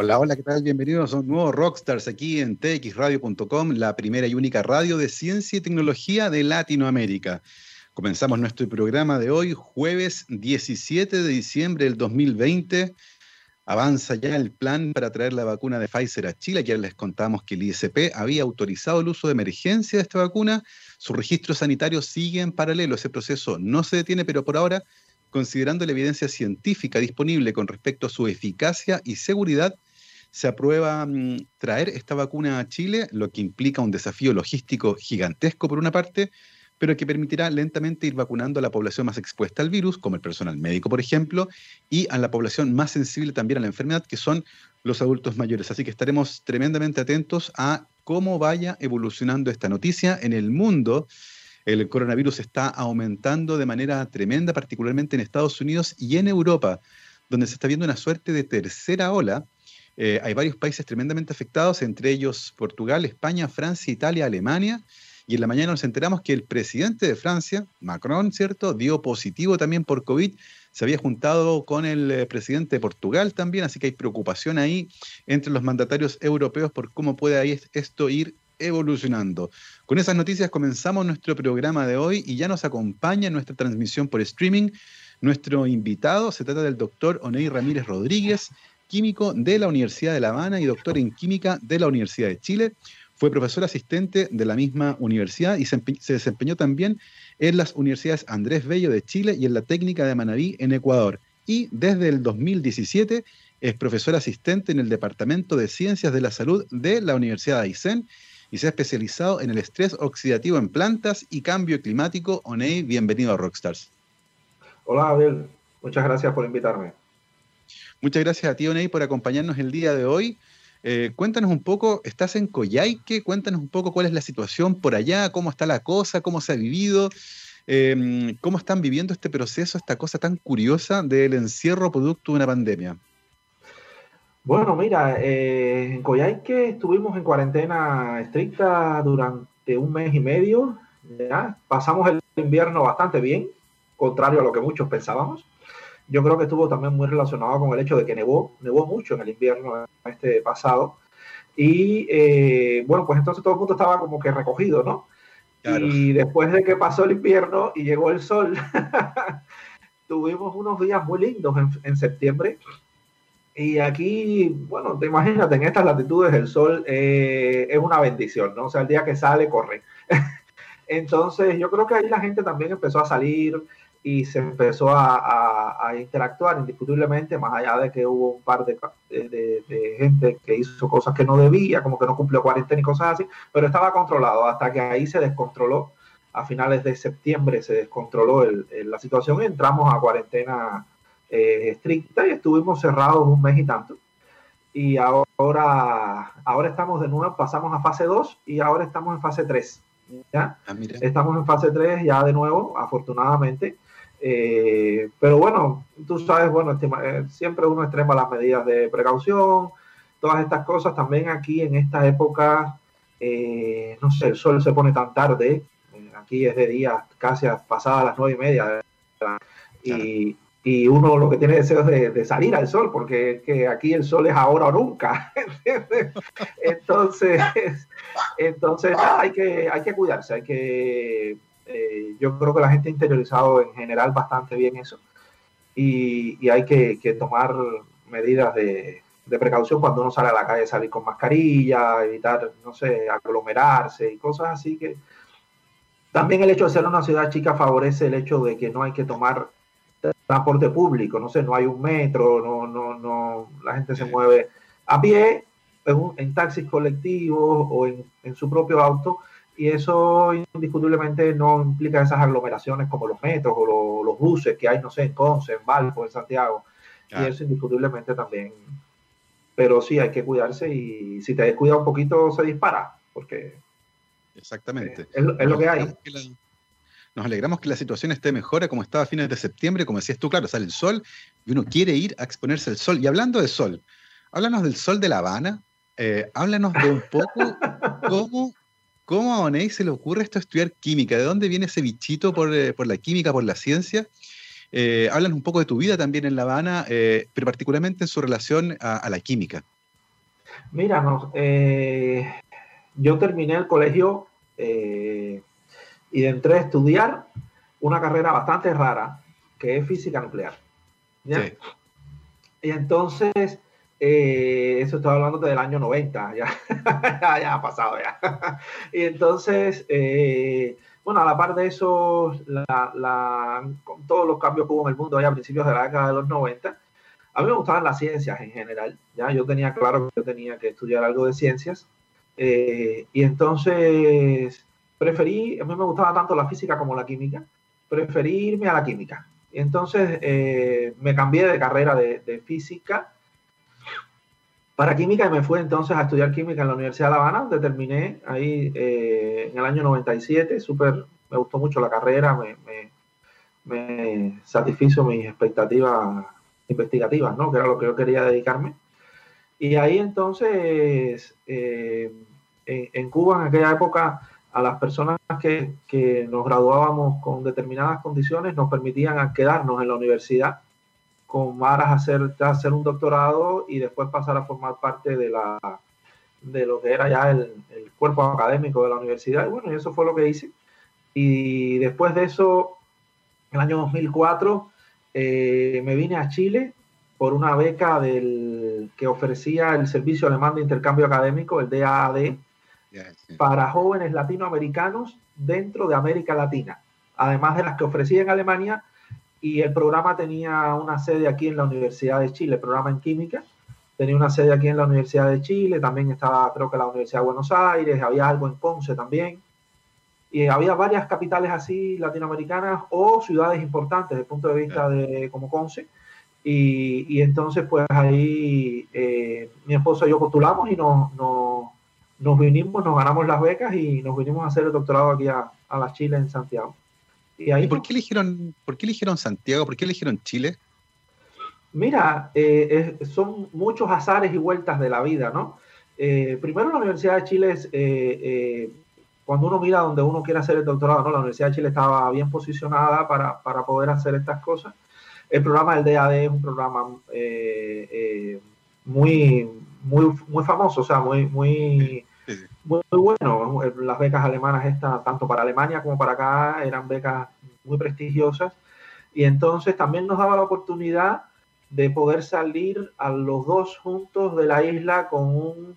Hola, hola, ¿qué tal? Bienvenidos a un nuevo Rockstars aquí en txradio.com, la primera y única radio de ciencia y tecnología de Latinoamérica. Comenzamos nuestro programa de hoy, jueves 17 de diciembre del 2020. Avanza ya el plan para traer la vacuna de Pfizer a Chile. Ayer les contamos que el ISP había autorizado el uso de emergencia de esta vacuna. Su registro sanitario sigue en paralelo. Ese proceso no se detiene, pero por ahora, considerando la evidencia científica disponible con respecto a su eficacia y seguridad, se aprueba mm, traer esta vacuna a Chile, lo que implica un desafío logístico gigantesco por una parte, pero que permitirá lentamente ir vacunando a la población más expuesta al virus, como el personal médico, por ejemplo, y a la población más sensible también a la enfermedad, que son los adultos mayores. Así que estaremos tremendamente atentos a cómo vaya evolucionando esta noticia en el mundo. El coronavirus está aumentando de manera tremenda, particularmente en Estados Unidos y en Europa, donde se está viendo una suerte de tercera ola eh, hay varios países tremendamente afectados, entre ellos Portugal, España, Francia, Italia, Alemania. Y en la mañana nos enteramos que el presidente de Francia, Macron, ¿cierto?, dio positivo también por COVID. Se había juntado con el eh, presidente de Portugal también, así que hay preocupación ahí entre los mandatarios europeos por cómo puede esto ir evolucionando. Con esas noticias comenzamos nuestro programa de hoy y ya nos acompaña en nuestra transmisión por streaming nuestro invitado. Se trata del doctor Oney Ramírez Rodríguez químico de la Universidad de La Habana y doctor en química de la Universidad de Chile. Fue profesor asistente de la misma universidad y se, desempeñó también en las universidades Andrés Bello de Chile y en la técnica de Manabí en Ecuador. Y desde el 2017 es profesor asistente en el Departamento de Ciencias de la Salud de la Universidad de Aysén y se ha especializado en el estrés oxidativo en plantas y cambio climático. Oney, bienvenido a Rockstars. Hola, Abel. Muchas gracias por invitarme. Muchas gracias a ti, Oney, por acompañarnos el día de hoy. Eh, cuéntanos un poco, estás en Coyhaique, cuéntanos un poco cuál es la situación por allá, cómo está la cosa, cómo se ha vivido, em, cómo están viviendo este proceso, esta cosa tan curiosa del encierro producto de una pandemia. Bueno, mira, eh, en Coyhaique estuvimos en cuarentena estricta durante un mes y medio. Pasamos el invierno bastante bien, contrario a lo que muchos pensábamos yo creo que estuvo también muy relacionado con el hecho de que nevó, nevó mucho en el invierno este pasado. Y eh, bueno, pues entonces todo el mundo estaba como que recogido, ¿no? Y después de que pasó el invierno y llegó el sol, tuvimos unos días muy lindos en, septiembre. Y aquí, bueno, te imaginas, en estas latitudes el sol eh, es una bendición, ¿no? O sea, el día que sale, corre. Entonces, yo creo que ahí la gente también empezó a salir, y se empezó a, interactuar indiscutiblemente, más allá de que hubo un par de, de, gente que hizo cosas que no debía, como que no cumplió cuarentena y cosas así, pero estaba controlado hasta que ahí se descontroló. A finales de septiembre se descontroló la situación y entramos a cuarentena eh, estricta y estuvimos cerrados un mes y tanto. Y ahora, ahora estamos de nuevo, pasamos a fase 2 y ahora estamos en fase 3. ¿Ya? Ah, estamos en fase 3 ya de nuevo, afortunadamente. Eh, pero bueno, tú sabes, bueno, eh, siempre uno extrema las medidas de precaución, todas estas cosas. También aquí en esta época, eh, no sé, el sol se pone tan tarde, aquí es de día casi pasadas las nueve y media, y, y, uno lo que tiene deseo es de, salir al sol, porque que aquí el sol es ahora o nunca. entonces, entonces hay, que, hay que cuidarse, hay que eh, yo creo que la gente ha interiorizado en general bastante bien eso y, hay que, tomar medidas de, precaución cuando uno sale a la calle, salir con mascarilla, evitar, no sé, aglomerarse y cosas así que también el hecho de ser una ciudad chica favorece el hecho de que no hay que tomar transporte público, no sé, no hay un metro, no, no, no, la gente se mueve a pie, en, taxis colectivos o en, en su propio auto y eso indiscutiblemente no implica esas aglomeraciones como los metros o los buses que hay, no sé, en Conce, en Valpo, en Santiago. Y eso indiscutiblemente también. Pero sí, hay que cuidarse y si te descuida un poquito se dispara, porque... Exactamente. es, lo que hay. Nos alegramos que la situación esté mejor como estaba a fines de septiembre, como decías tú, claro, sale el sol y uno quiere ir a exponerse al sol. Y hablando de sol, háblanos del sol de La Habana, eh, háblanos de un poco cómo ¿Cómo a Oney se le ocurre esto estudiar química? ¿De dónde viene ese bichito por, eh, la química, por la ciencia? Eh, hablan un poco de tu vida también en La Habana, pero particularmente en su relación a, la química. Mira, yo terminé el colegio eh, y entré a estudiar una carrera bastante rara, que es física nuclear. Y entonces, eh, eso estaba hablando del año 90, ya, ya ha pasado ya. y entonces, bueno, a la par de eso, con todos los cambios que hubo en el mundo ya a principios de la década de los 90, a mí me gustaban las ciencias en general, ya yo tenía claro que yo tenía que estudiar algo de ciencias, eh, y entonces preferí, a mí me gustaba tanto la física como la química, preferí irme a la química. Y entonces eh, me cambié de carrera de, física para química y me fui entonces a estudiar química en la Universidad de La Habana, donde terminé ahí eh, en el año 97, súper, me gustó mucho la carrera, me, me, me satisfizo mis expectativas investigativas, ¿no? Que era lo que yo quería dedicarme. Y ahí entonces, eh, en, Cuba en aquella época, a las personas que, que, nos graduábamos con determinadas condiciones nos permitían quedarnos en la universidad con maras a hacer, hacer un doctorado y después pasar a formar parte de, la, de lo que era ya el, el cuerpo académico de la universidad. Y bueno, y eso fue lo que hice. Y después de eso, en el año 2004, eh, me vine a Chile por una beca del, que ofrecía el Servicio Alemán de Intercambio Académico, el DAAD, para jóvenes latinoamericanos dentro de América Latina, además de las que ofrecía en Alemania, y el programa tenía una sede aquí en la Universidad de Chile, el programa en química, tenía una sede aquí en la Universidad de Chile, también estaba creo que la Universidad de Buenos Aires, había algo en Ponce también y había varias capitales así latinoamericanas o ciudades importantes desde el punto de vista de como Conce. Y, y entonces, pues ahí eh, mi esposa y yo postulamos y nos, nos, vinimos, nos ganamos las becas y nos vinimos a hacer el doctorado aquí a, a la Chile en Santiago. ¿Y, ahí, por, qué eligieron, por qué eligieron Santiago? ¿Por qué eligieron Chile? Mira, eh, son muchos azares y vueltas de la vida, ¿no? Eh, primero, la Universidad de Chile es cuando uno mira donde uno quiere hacer el doctorado, ¿no? la Universidad de Chile estaba bien posicionada para, para poder hacer estas cosas. El programa del DAD es un programa eh, eh, muy, muy, muy famoso, o sea, muy, muy, muy, bueno. Las becas alemanas estas, tanto para Alemania como para acá, eran becas muy prestigiosas. Y entonces también nos daba la oportunidad de poder salir a los dos juntos de la isla con un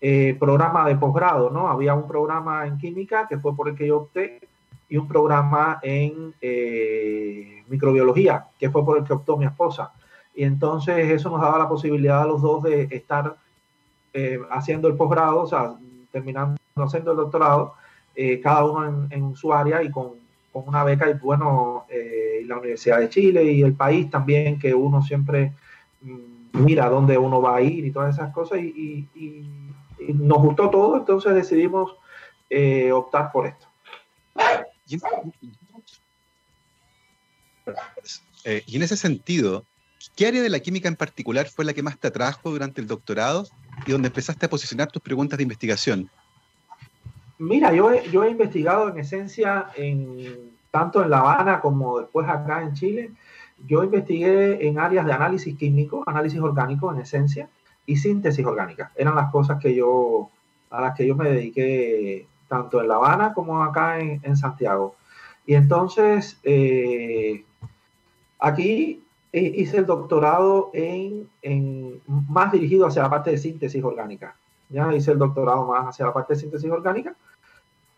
eh, programa de posgrado, ¿no? Había un programa en química que fue por el que yo opté y un programa en eh, microbiología que fue por el que optó mi esposa. Y entonces eso nos daba la posibilidad a los dos de estar eh, haciendo el posgrado, o sea, terminando haciendo el doctorado, cada uno en, su área y con, con una beca y bueno, la Universidad de Chile y el país también, que uno siempre mm, mira dónde uno va a ir y todas esas cosas y nos gustó todo, entonces decidimos eh, optar por esto. Eh, y en ese sentido, ¿qué área de la química en particular fue la que más te atrajo durante el doctorado y donde empezaste a posicionar tus preguntas de investigación? Mira, yo he, investigado en esencia en, tanto en La Habana como después acá en Chile. Yo investigué en áreas de análisis químico, análisis orgánico en esencia, y síntesis orgánica. Eran las cosas que yo, a las que yo me dediqué tanto en La Habana como acá en, Santiago. Y entonces, eh, aquí hice el doctorado en, en, más dirigido hacia la parte de síntesis orgánica. Ya hice el doctorado más hacia la parte de síntesis orgánica,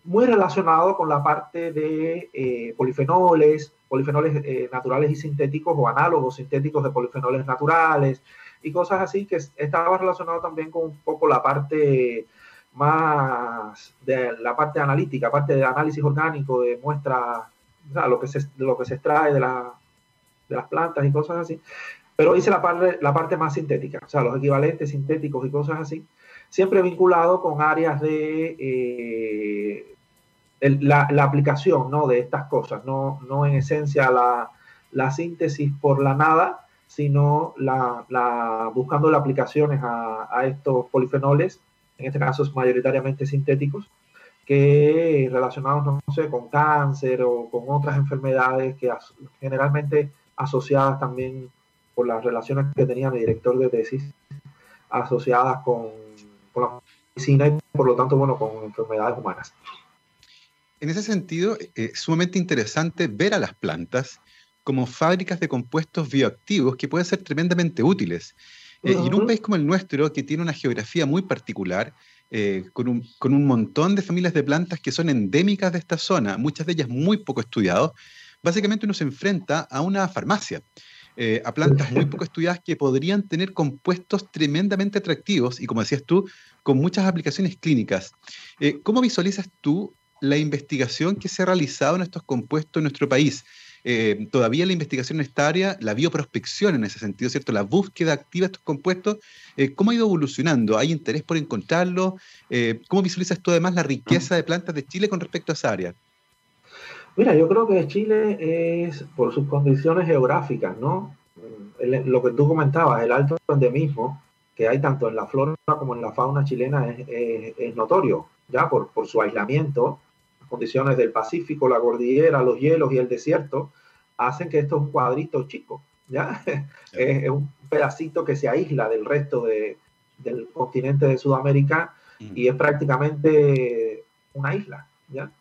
muy relacionado con la parte de eh, polifenoles, polifenoles eh, naturales y sintéticos o análogos sintéticos de polifenoles naturales, y cosas así que estaba relacionado también con un poco la parte más de la parte analítica, parte de análisis orgánico, de muestra, o sea, lo que se, lo que se extrae de, la, de las plantas y cosas así. Pero hice la parte, la parte más sintética, o sea, los equivalentes sintéticos y cosas así, siempre vinculado con áreas de eh, la, la, aplicación ¿no? de estas cosas, no, no en esencia la, la síntesis por la nada, sino la, buscando las aplicaciones a, estos polifenoles, en este caso es mayoritariamente sintéticos, que relacionados, no sé, con cáncer o con otras enfermedades que generalmente asociadas también por las relaciones que tenía mi director de tesis, asociadas con, con la medicina y por lo tanto, bueno, con enfermedades humanas. En ese sentido, eh, es sumamente interesante ver a las plantas como fábricas de compuestos bioactivos que pueden ser tremendamente útiles. Eh, y en un país como el nuestro, que tiene una geografía muy particular, eh, con, un, con, un, montón de familias de plantas que son endémicas de esta zona, muchas de ellas muy poco estudiadas, básicamente uno se enfrenta a una farmacia, a plantas muy poco estudiadas que podrían tener compuestos tremendamente atractivos y, como decías tú, con muchas aplicaciones clínicas. ¿Cómo visualizas tú la investigación que se ha realizado en estos compuestos en nuestro país. Eh, todavía la investigación en esta área, la bioprospección en ese sentido, ¿cierto? La búsqueda activa de estos compuestos, eh, ¿cómo ha ido evolucionando? ¿Hay interés por encontrarlos? Eh, ¿Cómo visualizas tú además la riqueza de plantas de Chile con respecto a esa área? Mira, yo creo que Chile es, por sus condiciones geográficas, ¿no? lo que tú comentabas, el alto endemismo que hay tanto en la flora como en la fauna chilena es, notorio, ya por, por su aislamiento condiciones del Pacífico, la cordillera, los hielos y el desierto, hacen que esto es un cuadrito chico, ¿ya? es, un pedacito que se aísla del resto de, del continente de Sudamérica mm. y es prácticamente una isla, ¿ya?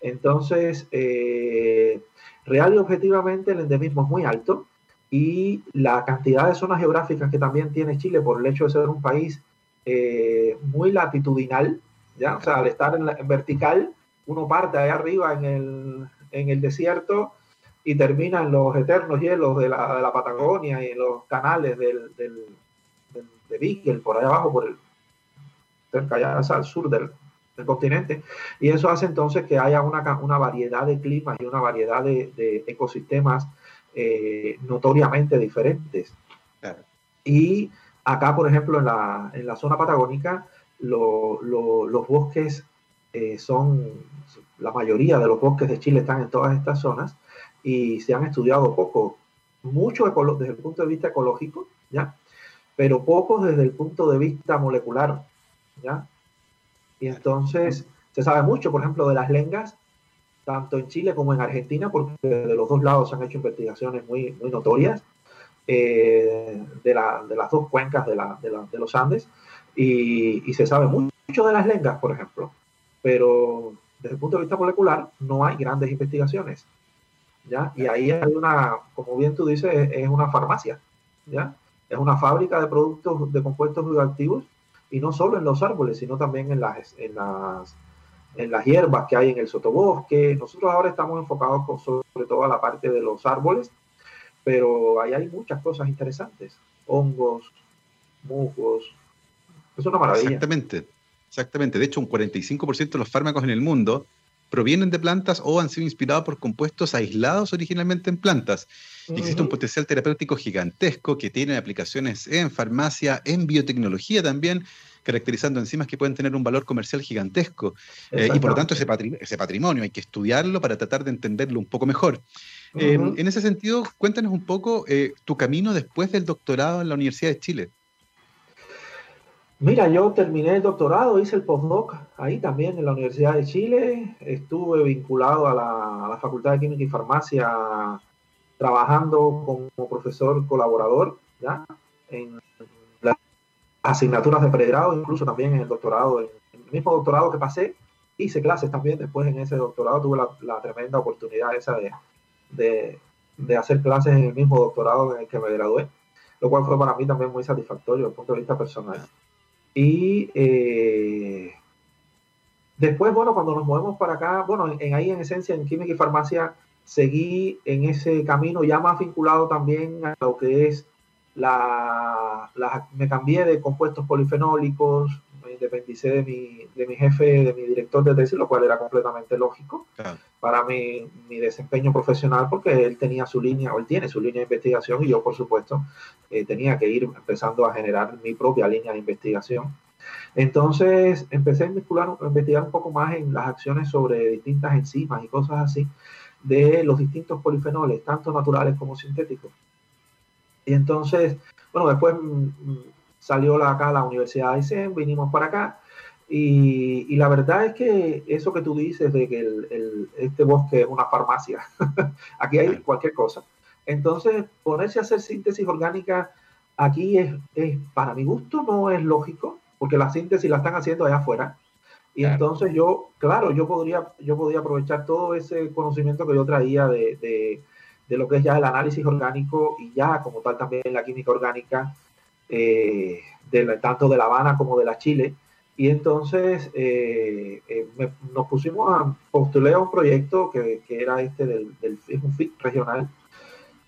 Entonces, eh, real y objetivamente el endemismo es muy alto y la cantidad de zonas geográficas que también tiene Chile por el hecho de ser un país eh, muy latitudinal, ¿ya? O sea, al estar en, en vertical, uno parte ahí arriba en el, en el desierto y termina en los eternos hielos de la, de la Patagonia y en los canales del, del, de Beagle, por allá abajo, por el, cerca allá al sur del, del, continente. Y eso hace entonces que haya una, una variedad de climas y una variedad de, de ecosistemas eh, notoriamente diferentes. Y acá, por ejemplo, en la, en la zona patagónica, lo, lo, los bosques eh, son, la mayoría de los bosques de Chile están en todas estas zonas y se han estudiado poco, mucho desde el punto de vista ecológico, ¿ya? Pero pocos desde el punto de vista molecular, ¿ya? Y entonces se sabe mucho, por ejemplo, de las lengas, tanto en Chile como en Argentina, porque de los dos lados se han hecho investigaciones muy, muy notorias eh, de, la, de, las dos cuencas de, la, de, los Andes, y, y, se sabe mucho de las lengas, por ejemplo, pero desde el punto de vista molecular no hay grandes investigaciones. ¿ya? Y ahí hay una, como bien tú dices, es una farmacia. ¿ya? Es una fábrica de productos de compuestos bioactivos y no solo en los árboles, sino también en las, en las, en las hierbas que hay en el sotobosque. Nosotros ahora estamos enfocados sobre todo a la parte de los árboles, pero ahí hay muchas cosas interesantes. Hongos, musgos. Es una maravilla. Exactamente. Exactamente. De hecho, un 45% de los fármacos en el mundo provienen de plantas o han sido inspirados por compuestos aislados originalmente en plantas. Existe un potencial terapéutico gigantesco que tiene aplicaciones en farmacia, en biotecnología también, caracterizando enzimas que pueden tener un valor comercial gigantesco. Eh, y por lo tanto, ese, patrimonio hay que estudiarlo para tratar de entenderlo un poco mejor. Eh, en ese sentido, cuéntanos un poco eh, tu camino después del doctorado en la Universidad de Chile. Mira, yo terminé el doctorado, hice el postdoc ahí también en la Universidad de Chile, estuve vinculado a la, Facultad de Química y Farmacia trabajando como profesor colaborador en las asignaturas de pregrado, incluso también en el doctorado, en el mismo doctorado que pasé, hice clases también después en ese doctorado, tuve la, tremenda oportunidad esa de, de, hacer clases en el mismo doctorado en el que me gradué, lo cual fue para mí también muy satisfactorio desde el punto de vista personal. Y eh, después, bueno, cuando nos movemos para acá, bueno, en, ahí en esencia, en química y farmacia, seguí en ese camino ya más vinculado también a lo que es la, la me cambié de compuestos polifenólicos, independicé de mi, de mi jefe, de mi director de tesis, lo cual era completamente lógico para mi, mi, desempeño profesional, porque él tenía su línea, o él tiene su línea de investigación, y yo, por supuesto, eh, tenía que ir empezando a generar mi propia línea de investigación. Entonces empecé a, a investigar un poco más en las acciones sobre distintas enzimas y cosas así de los distintos polifenoles, tanto naturales como sintéticos. Y entonces, bueno, después mm, mm, salió la, acá la Universidad de Aysén, vinimos para acá, y, y, la verdad es que eso que tú dices de que el, el, este bosque es una farmacia, aquí hay cualquier cosa. Entonces, ponerse a hacer síntesis orgánica aquí es, es, para mi gusto, no es lógico, porque la síntesis la están haciendo allá afuera. Y entonces yo, claro, yo podría, yo podría aprovechar todo ese conocimiento que yo traía de, de, de, lo que es ya el análisis orgánico y ya como tal también la química orgánica, eh, de tanto de La Habana como de la Chile. Y entonces eh, eh, nos pusimos a postular un proyecto que, que era este del, del un FIT regional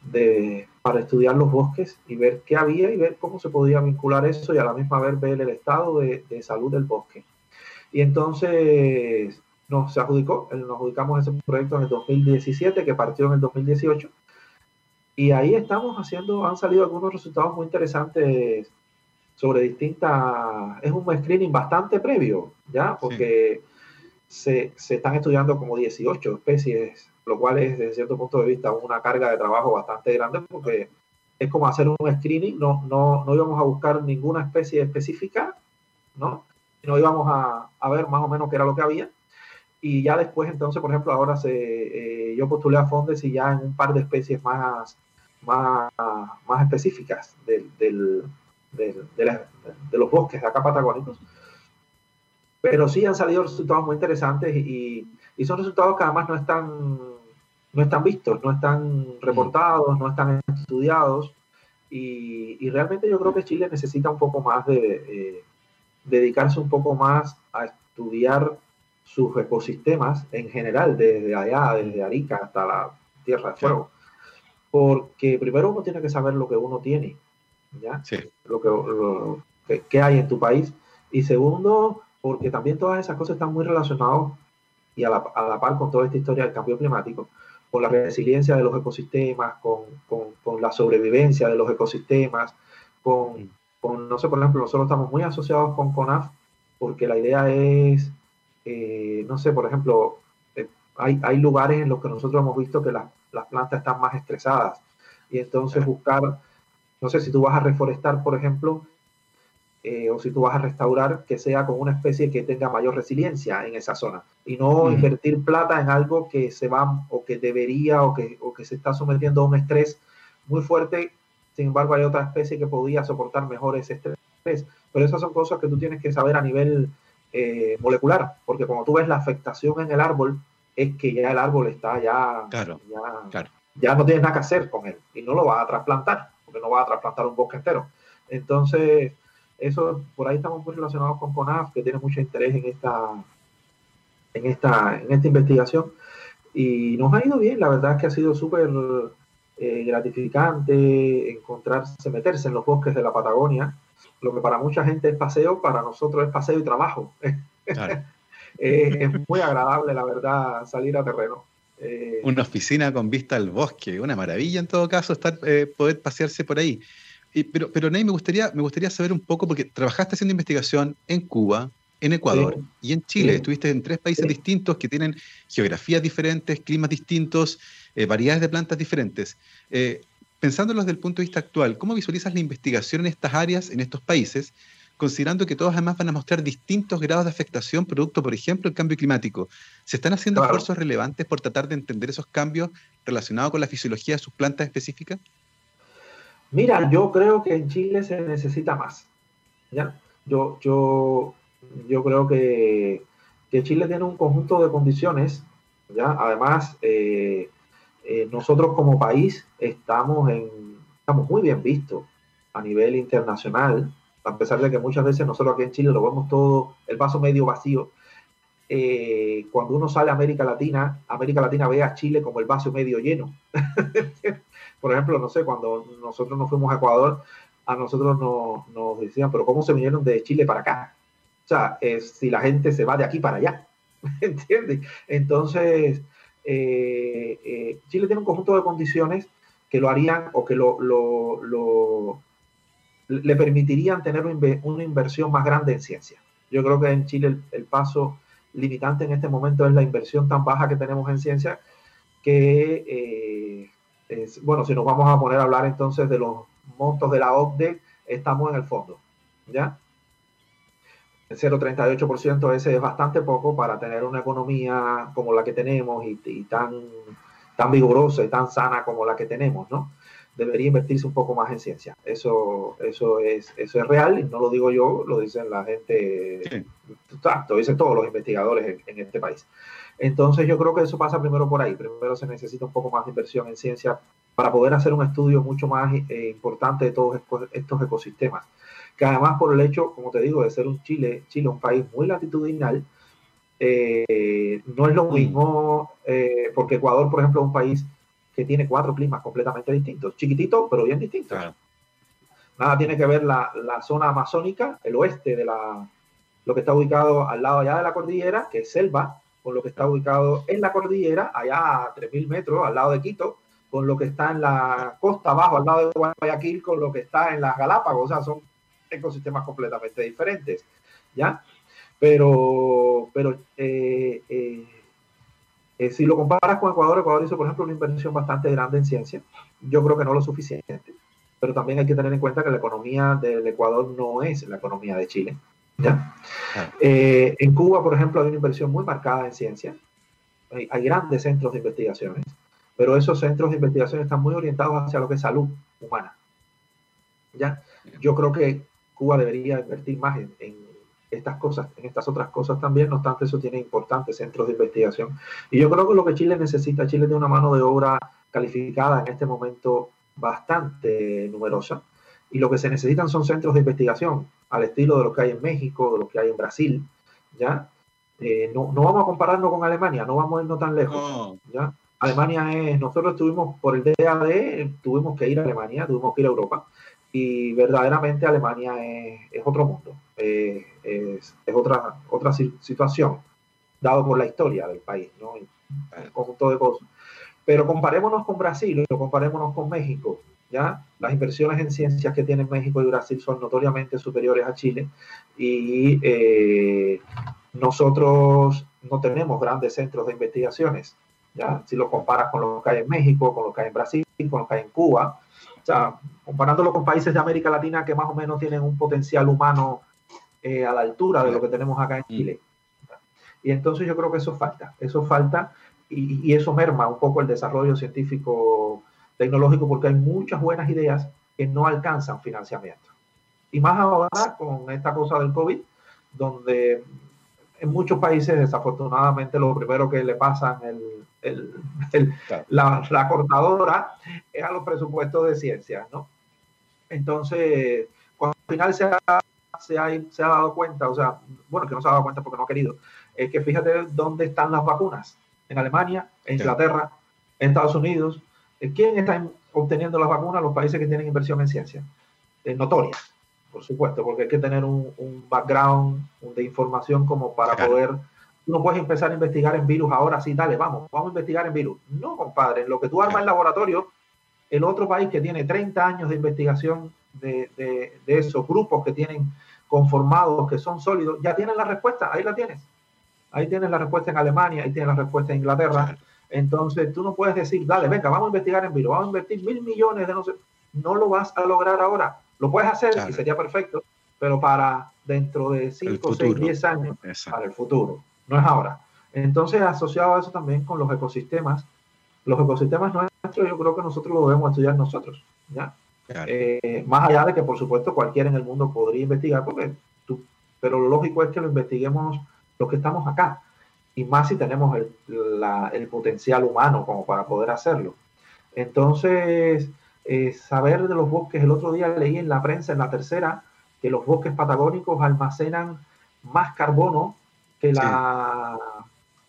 de, para estudiar los bosques y ver qué había y ver cómo se podía vincular eso y a la misma vez ver el estado de, de salud del bosque. Y entonces nos adjudicó, nos adjudicamos ese proyecto en el 2017 que partió en el 2018 y ahí estamos haciendo, han salido algunos resultados muy interesantes sobre distintas, es un screening bastante previo, ¿ya? Porque se, se, están estudiando como 18 especies, lo cual es desde cierto punto de vista una carga de trabajo bastante grande porque es como hacer un screening, no, no, no íbamos a buscar ninguna especie específica, ¿no? no íbamos a, a, ver más o menos qué era lo que había. Y ya después, entonces, por ejemplo, ahora se, eh, yo postulé a Fondes y ya en un par de especies más, más, más específicas del, del, del, de, la, de, los bosques de acá patagónicos. Pero sí han salido resultados muy interesantes y, y son resultados que además no están, no están vistos, no están reportados, no están estudiados. Y, y realmente yo creo que Chile necesita un poco más de, eh, dedicarse un poco más a estudiar sus ecosistemas en general, desde allá, desde Arica hasta la Tierra de Fuego. Porque primero uno tiene que saber lo que uno tiene, ¿ya? Sí. Lo que, lo, que, hay en tu país. Y segundo, porque también todas esas cosas están muy relacionadas y a la, a la par con toda esta historia del cambio climático, con la resiliencia de los ecosistemas, con, con, con la sobrevivencia de los ecosistemas, con, mm no sé, por ejemplo, nosotros estamos muy asociados con CONAF porque la idea es, eh, no sé, por ejemplo, eh, hay, hay, lugares en los que nosotros hemos visto que las, las plantas están más estresadas y entonces buscar, no sé, si tú vas a reforestar, por ejemplo, eh, o si tú vas a restaurar, que sea con una especie que tenga mayor resiliencia en esa zona y no uh -huh. invertir plata en algo que se va o que debería o que, o que se está sometiendo a un estrés muy fuerte sin embargo, hay otra especie que podía soportar mejor ese estrés. Pero esas son cosas que tú tienes que saber a nivel eh, molecular, porque cuando tú ves la afectación en el árbol, es que ya el árbol está ya, claro, ya, claro. ya no tienes nada que hacer con él y no lo vas a trasplantar, porque no vas a trasplantar un bosque entero. Entonces, eso por ahí estamos muy relacionados con CONAF, que tiene mucho interés en esta, en esta, en esta investigación. Y nos ha ido bien, la verdad es que ha sido súper eh, gratificante encontrarse, meterse en los bosques de la Patagonia. Lo que para mucha gente es paseo, para nosotros es paseo y trabajo. Claro. eh, es muy agradable, la verdad, salir a terreno. Eh, una oficina con vista al bosque, una maravilla en todo caso estar, eh, poder pasearse por ahí. Y, pero, pero Ney, me gustaría, me gustaría saber un poco, porque trabajaste haciendo investigación en Cuba, en Ecuador sí. y en Chile. Sí. Estuviste en tres países sí. distintos que tienen geografías diferentes, climas distintos, eh, variedades de plantas diferentes. Pensándolos desde el punto de vista actual, ¿cómo visualizas la investigación en estas áreas, en estos países, considerando que todos además van a mostrar distintos grados de afectación producto, por ejemplo, del cambio climático? ¿Se están haciendo claro. esfuerzos relevantes por tratar de entender esos cambios relacionados con la fisiología de sus plantas específicas? Mira, yo creo que en Chile se necesita más. ¿ya? Yo, yo, yo creo que, que Chile tiene un conjunto de condiciones, ¿ya? además, eh, eh, nosotros como país estamos, en, estamos muy bien vistos a nivel internacional, a pesar de que muchas veces nosotros aquí en Chile lo vemos todo, el vaso medio vacío. Eh, cuando uno sale a América Latina, América Latina ve a Chile como el vaso medio lleno. Por ejemplo, no sé, cuando nosotros nos fuimos a Ecuador, a nosotros nos, decían, pero ¿cómo se vinieron de Chile para acá? O sea, si la gente se va de aquí para allá, ¿entiendes? Entonces, eh, eh, Chile tiene un conjunto de condiciones que lo harían o que lo le permitirían tener una inversión más grande en ciencia. Yo creo que en Chile el, el, paso limitante en este momento es la inversión tan baja que tenemos en ciencia que, eh, es, bueno, si nos vamos a poner a hablar entonces de los montos de la OCDE, estamos en el fondo, ¿ya? el 0,38% ese es bastante poco para tener una economía como la que tenemos y, y, tan, tan vigorosa y tan sana como la que tenemos, ¿no? Debería invertirse un poco más en ciencia. Eso, eso, es, eso es real y no lo digo yo, lo dicen la gente, lo dicen todos los investigadores en, este país. Entonces yo creo que eso pasa primero por ahí. Primero se necesita un poco más de inversión en ciencia para poder hacer un estudio mucho más eh, importante de todos estos ecosistemas. Que además por el hecho, como te digo, de ser un Chile, Chile un país muy latitudinal, eh, no es lo mismo, eh, porque Ecuador, por ejemplo, es un país que tiene cuatro climas completamente distintos, chiquitito, pero bien distintos. Nada tiene que ver la, la, zona amazónica, el oeste de la, lo que está ubicado al lado allá de la cordillera, que es selva, con lo que está ubicado en la cordillera, allá a 3.000 metros, al lado de Quito, con lo que está en la costa abajo, al lado de Guayaquil, con lo que está en las Galápagos, o sea, son ecosistemas completamente diferentes, ¿ya? Pero, pero eh, eh, eh, si lo comparas con Ecuador, Ecuador hizo, por ejemplo, una inversión bastante grande en ciencia. Yo creo que no lo suficiente, pero también hay que tener en cuenta que la economía del Ecuador no es la economía de Chile. ¿ya? Eh, en Cuba, por ejemplo, hay una inversión muy marcada en ciencia. Hay, grandes centros de investigaciones, pero esos centros de investigación están muy orientados hacia lo que es salud humana. ¿ya? Yo creo que Cuba debería invertir más en estas cosas, en estas otras cosas también, no obstante, eso tiene importantes centros de investigación. Y yo creo que lo que Chile necesita, Chile tiene una mano de obra calificada en este momento bastante numerosa, y lo que se necesitan son centros de investigación, al estilo de lo que hay en México, de lo que hay en Brasil, ¿ya? Eh, no, no, vamos a compararnos con Alemania, no vamos a irnos tan lejos, ¿ya? Alemania es, nosotros estuvimos por el DAD, tuvimos que ir a Alemania, tuvimos que ir a Europa, y verdaderamente Alemania es, otro mundo, eh, es, otra, otra situación, dado por la historia del país, ¿no? Un conjunto de cosas. Pero comparémonos con Brasil o comparémonos con México, ¿ya? Las inversiones en ciencias que tienen México y Brasil son notoriamente superiores a Chile y eh, nosotros no tenemos grandes centros de investigaciones, ¿ya? Si lo comparas con lo que hay en México, con lo que hay en Brasil, con lo que hay en Cuba, o sea, comparándolo con países de América Latina que más o menos tienen un potencial humano eh, a la altura de lo que tenemos acá en mm. Chile. Y entonces yo creo que eso falta, eso falta y, eso merma un poco el desarrollo científico tecnológico porque hay muchas buenas ideas que no alcanzan financiamiento. Y más ahora con esta cosa del COVID, donde en muchos países desafortunadamente lo primero que le pasan el, la, cortadora es a los presupuestos de ciencias, ¿no? Entonces, cuando al final se ha, se, ha, se ha dado cuenta, o sea, bueno, que no se ha dado cuenta porque no ha querido, es que fíjate dónde están las vacunas. En Alemania, en Inglaterra, en Estados Unidos. ¿Quién está obteniendo las vacunas? Los países que tienen inversión en ciencia. Es notoria, por supuesto, porque hay que tener un, background de información como para poder no puedes empezar a investigar en virus ahora, sí, dale, vamos, vamos a investigar en virus. No, compadre, en lo que tú armas en laboratorio, el otro país que tiene 30 años de investigación de, de, esos grupos que tienen conformados, que son sólidos, ya tienen la respuesta, ahí la tienes. Ahí tienes la respuesta en Alemania, ahí tienes la respuesta en Inglaterra. Entonces tú no puedes decir, dale, venga, vamos a investigar en virus, vamos a invertir mil millones de no sé. No lo vas a lograr ahora. Lo puedes hacer y sería perfecto, pero para dentro de 5, 6, 10 años, para el futuro no es ahora. Entonces, asociado a eso también con los ecosistemas, los ecosistemas nuestros, yo creo que nosotros lo debemos estudiar nosotros, ¿ya? Eh, más allá de que, por supuesto, cualquiera en el mundo podría investigar, porque tú, pero lo lógico es que lo investiguemos los que estamos acá, y más si tenemos el, el potencial humano como para poder hacerlo. Entonces, eh, saber de los bosques, el otro día leí en la prensa, en la tercera, que los bosques patagónicos almacenan más carbono que la,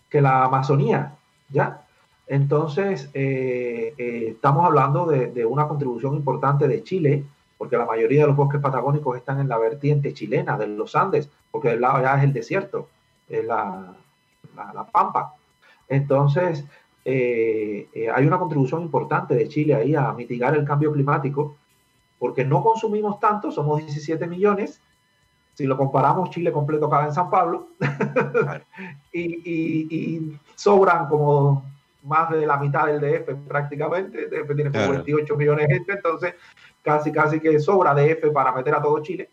que la Amazonía, ¿ya? Entonces, eh, eh, estamos hablando de, una contribución importante de Chile, porque la mayoría de los bosques patagónicos están en la vertiente chilena de los Andes, porque el lado allá es el desierto, es la, la, pampa. Entonces, eh, hay una contribución importante de Chile ahí a mitigar el cambio climático, porque no consumimos tanto, somos 17 millones, si lo comparamos, Chile completo cabe en San Pablo y, sobran como más de la mitad del DF prácticamente. DF tiene como 28 millones de gente, entonces casi, casi que sobra DF para meter a todo Chile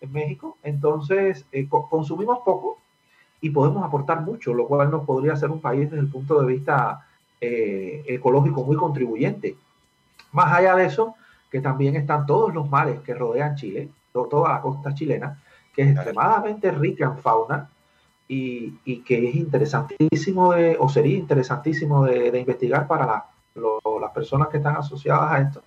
en México. Entonces eh, consumimos poco y podemos aportar mucho, lo cual nos podría hacer un país desde el punto de vista eh, ecológico muy contribuyente. Más allá de eso, que también están todos los mares que rodean Chile, toda la costa chilena, que es extremadamente rica en fauna y, que es interesantísimo de, o sería interesantísimo de, investigar para las personas que están asociadas a esto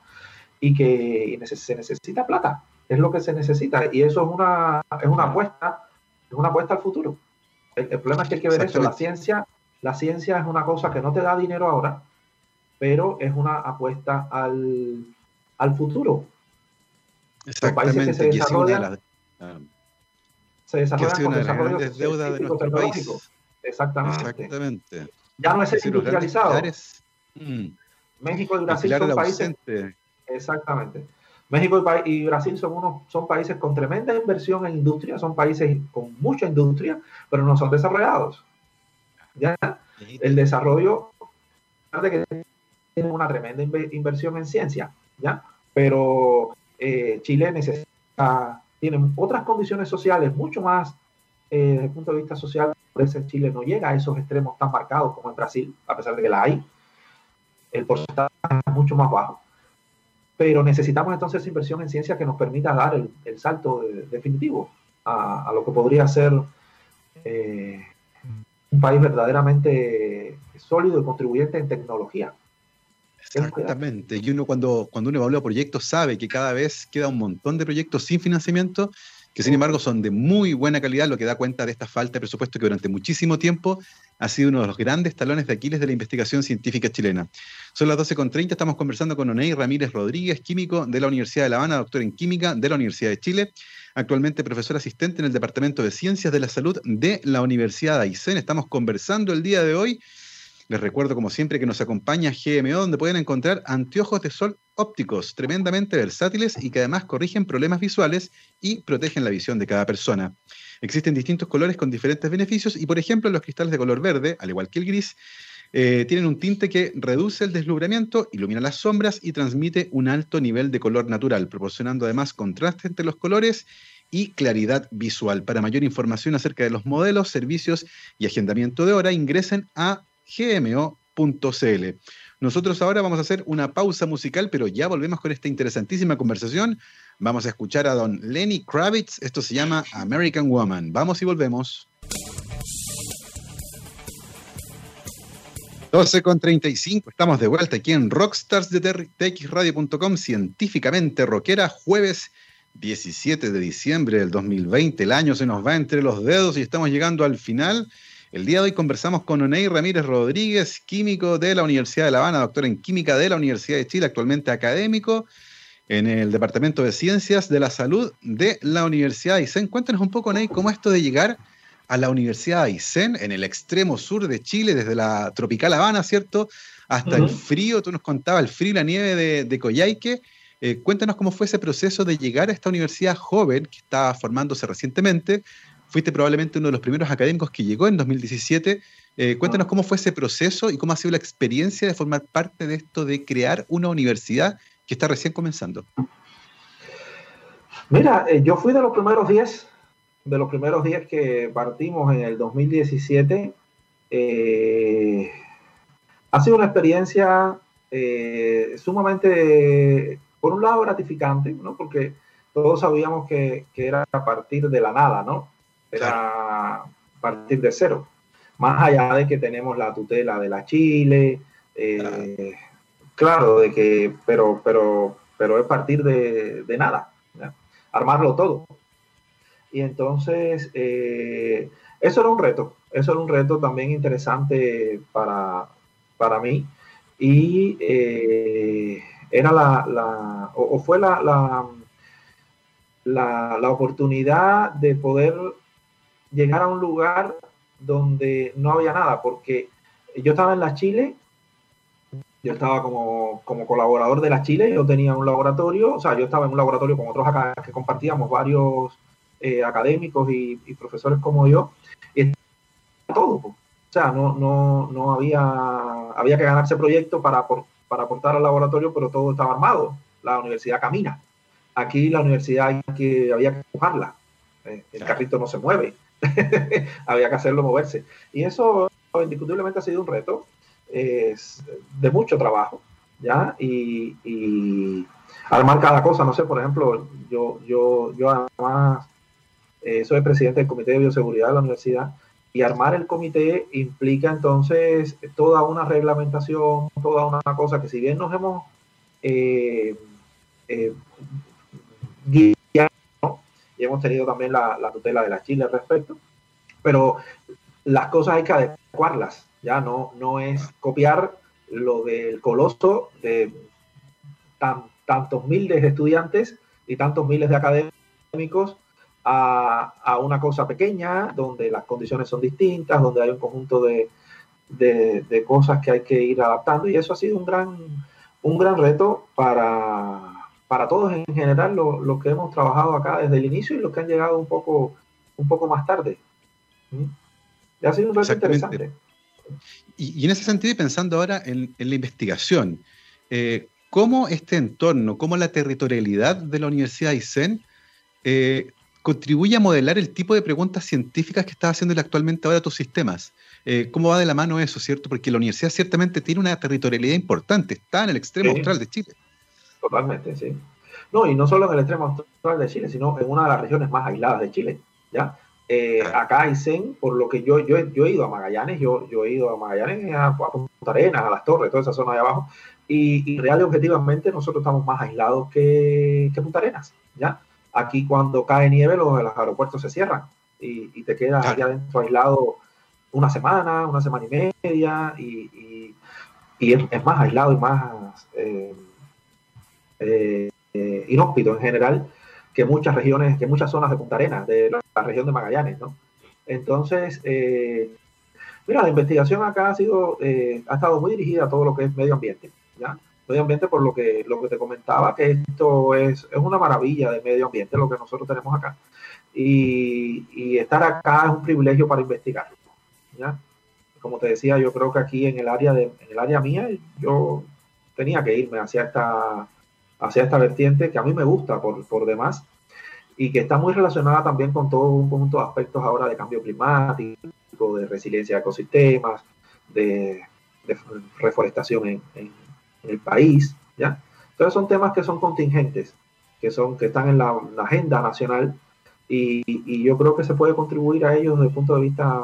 y que se necesita plata, es lo que se necesita y eso es una, es una apuesta, es una apuesta al futuro. El, problema es que hay que ver eso, la ciencia, la ciencia es una cosa que no te da dinero ahora, pero es una apuesta al, al futuro. Exactamente. Los países que se desarrollan, se desarrollan con desarrollo de nuestro país. Exactamente. Exactamente. Ya no es industrializado. Mm. México y Brasil son países. Exactamente. México y, Brasil son unos son países con tremenda inversión en industria, son países con mucha industria, pero no son desarrollados. ¿Ya? El desarrollo, de que tiene una tremenda inversión en ciencia, ¿ya? Pero eh, Chile necesita, tiene otras condiciones sociales mucho más, eh, desde el punto de vista social, por eso Chile no llega a esos extremos tan marcados como en Brasil, a pesar de que la hay. El porcentaje es mucho más bajo. Pero necesitamos entonces inversión en ciencia que nos permita dar el, salto definitivo a, lo que podría ser eh, un país verdaderamente sólido y contribuyente en tecnología. Exactamente. Y uno cuando, cuando uno evalúa proyectos sabe que cada vez queda un montón de proyectos sin financiamiento, que sin embargo son de muy buena calidad, lo que da cuenta de esta falta de presupuesto que durante muchísimo tiempo ha sido uno de los grandes talones de Aquiles de la investigación científica chilena. Son las 12.30, estamos conversando con Oney Ramírez Rodríguez, químico de la Universidad de La Habana, doctor en química de la Universidad de Chile, actualmente profesor asistente en el Departamento de Ciencias de la Salud de la Universidad de Aysén. Estamos conversando el día de hoy les recuerdo, como siempre, que nos acompaña GMO, donde pueden encontrar anteojos de sol ópticos tremendamente versátiles y que además corrigen problemas visuales y protegen la visión de cada persona. Existen distintos colores con diferentes beneficios y, por ejemplo, los cristales de color verde, al igual que el gris, eh, tienen un tinte que reduce el deslumbramiento, ilumina las sombras y transmite un alto nivel de color natural, proporcionando además contraste entre los colores y claridad visual. Para mayor información acerca de los modelos, servicios y agendamiento de hora, ingresen a gmo.cl. Nosotros ahora vamos a hacer una pausa musical, pero ya volvemos con esta interesantísima conversación. Vamos a escuchar a don Lenny Kravitz. Esto se llama American Woman. Vamos y volvemos. 12 con 35, estamos de vuelta aquí en Rockstars de txradio.com, científicamente rockera, jueves 17 de diciembre del 2020. El año se nos va entre los dedos y estamos llegando al final. El día de hoy conversamos con Oney Ramírez Rodríguez, químico de la Universidad de La Habana, doctor en química de la Universidad de Chile, actualmente académico en el Departamento de Ciencias de la Salud de la Universidad de Aysén. Cuéntanos un poco, Oney, cómo esto de llegar a la Universidad de Aysén, en el extremo sur de Chile, desde la tropical Habana, ¿cierto? Hasta el frío, tú nos contabas el frío y la nieve de, de Coyhaique. Eh, cuéntanos cómo fue ese proceso de llegar a esta universidad joven que estaba formándose recientemente, fuiste probablemente uno de los primeros académicos que llegó en 2017. Eh, cuéntanos cómo fue ese proceso y cómo ha sido la experiencia de formar parte de esto de crear una universidad que está recién comenzando. Mira, eh, yo fui de los primeros días, de los primeros días que partimos en el 2017. Eh, ha sido una experiencia sumamente, por un lado, gratificante, ¿no? Porque todos sabíamos que, que, era a partir de la nada, ¿no? Era partir de cero. Más allá de que tenemos la tutela de la Chile, eh, claro. de que, pero, pero, pero es partir de, nada, armarlo todo. Y entonces, eh, eso era un reto, eso era un reto también interesante para, para mí. Y eh, era la, la o, fue la, la, la, la oportunidad de poder llegar a un lugar donde no había nada, porque yo estaba en la Chile, yo estaba como, colaborador de la Chile, yo tenía un laboratorio, o sea, yo estaba en un laboratorio con otros acá que compartíamos varios eh, académicos y, profesores como yo, y todo, o sea, no, no, no había, había que ganarse proyecto para, para aportar al laboratorio, pero todo estaba armado, la universidad camina. Aquí la universidad hay que, había que empujarla, eh, el carrito no se mueve. había que hacerlo moverse. Y eso indiscutiblemente ha sido un reto de mucho trabajo, ¿ya? Y, armar cada cosa, no sé, por ejemplo, yo, yo, yo además eh, soy presidente del Comité de Bioseguridad de la universidad y armar el comité implica entonces toda una reglamentación, toda una cosa que si bien nos hemos eh, eh, y hemos tenido también la, tutela de la Chile al respecto, pero las cosas hay que adecuarlas, ya no, no es copiar lo del coloso de tantos miles de estudiantes y tantos miles de académicos a, una cosa pequeña, donde las condiciones son distintas, donde hay un conjunto de, de, cosas que hay que ir adaptando. Y eso ha sido un gran, un gran reto para, para todos en general, los que hemos trabajado acá desde el inicio y los que han llegado un poco, un poco más tarde. ¿Mm? Y ha sido un reto interesante. Y, en ese sentido, y pensando ahora en, la investigación, eh, ¿cómo este entorno, cómo la territorialidad de la Universidad de Aysén eh, contribuye a modelar el tipo de preguntas científicas que estás haciendo actualmente ahora tus sistemas. Eh, ¿Cómo va de la mano eso, cierto? Porque la universidad ciertamente tiene una territorialidad importante, está en el extremo austral de Chile. Totalmente, sí. No, y no solo en el extremo austral de Chile, sino en una de las regiones más aisladas de Chile, ¿ya? Eh, acá hay CEN, por lo que yo, yo, yo, he ido a Magallanes, yo, yo he ido a Magallanes, a, Punta Arenas, a Las Torres, toda esa zona de abajo, y, y real y objetivamente nosotros estamos más aislados que, que Punta Arenas, ¿ya? Aquí cuando cae nieve los, aeropuertos se cierran y, te quedas allá adentro aislado una semana, una semana y media y, es, más aislado y más eh, eh, eh, inhóspito en general que muchas regiones, que muchas zonas de Punta Arenas, de la, región de Magallanes, ¿no? Entonces, mira, la investigación acá ha sido, ha estado muy dirigida a todo lo que es medio ambiente, ¿ya? medio ambiente por lo que, lo que te comentaba, que esto es, es una maravilla de medio ambiente lo que nosotros tenemos acá. Y, y estar acá es un privilegio para investigarlo. ¿ya? Como te decía, yo creo que aquí en el área, de, en el área mía, yo tenía que irme hacia esta, hacia esta vertiente que a mí me gusta por, por demás y que está muy relacionada también con todo un conjunto de aspectos ahora de cambio climático, de resiliencia de ecosistemas, de, reforestación en, en, el país, ¿ya? Entonces son temas que son contingentes, que, son, que están en la, agenda nacional y, y, yo creo que se puede contribuir a ellos desde el punto de vista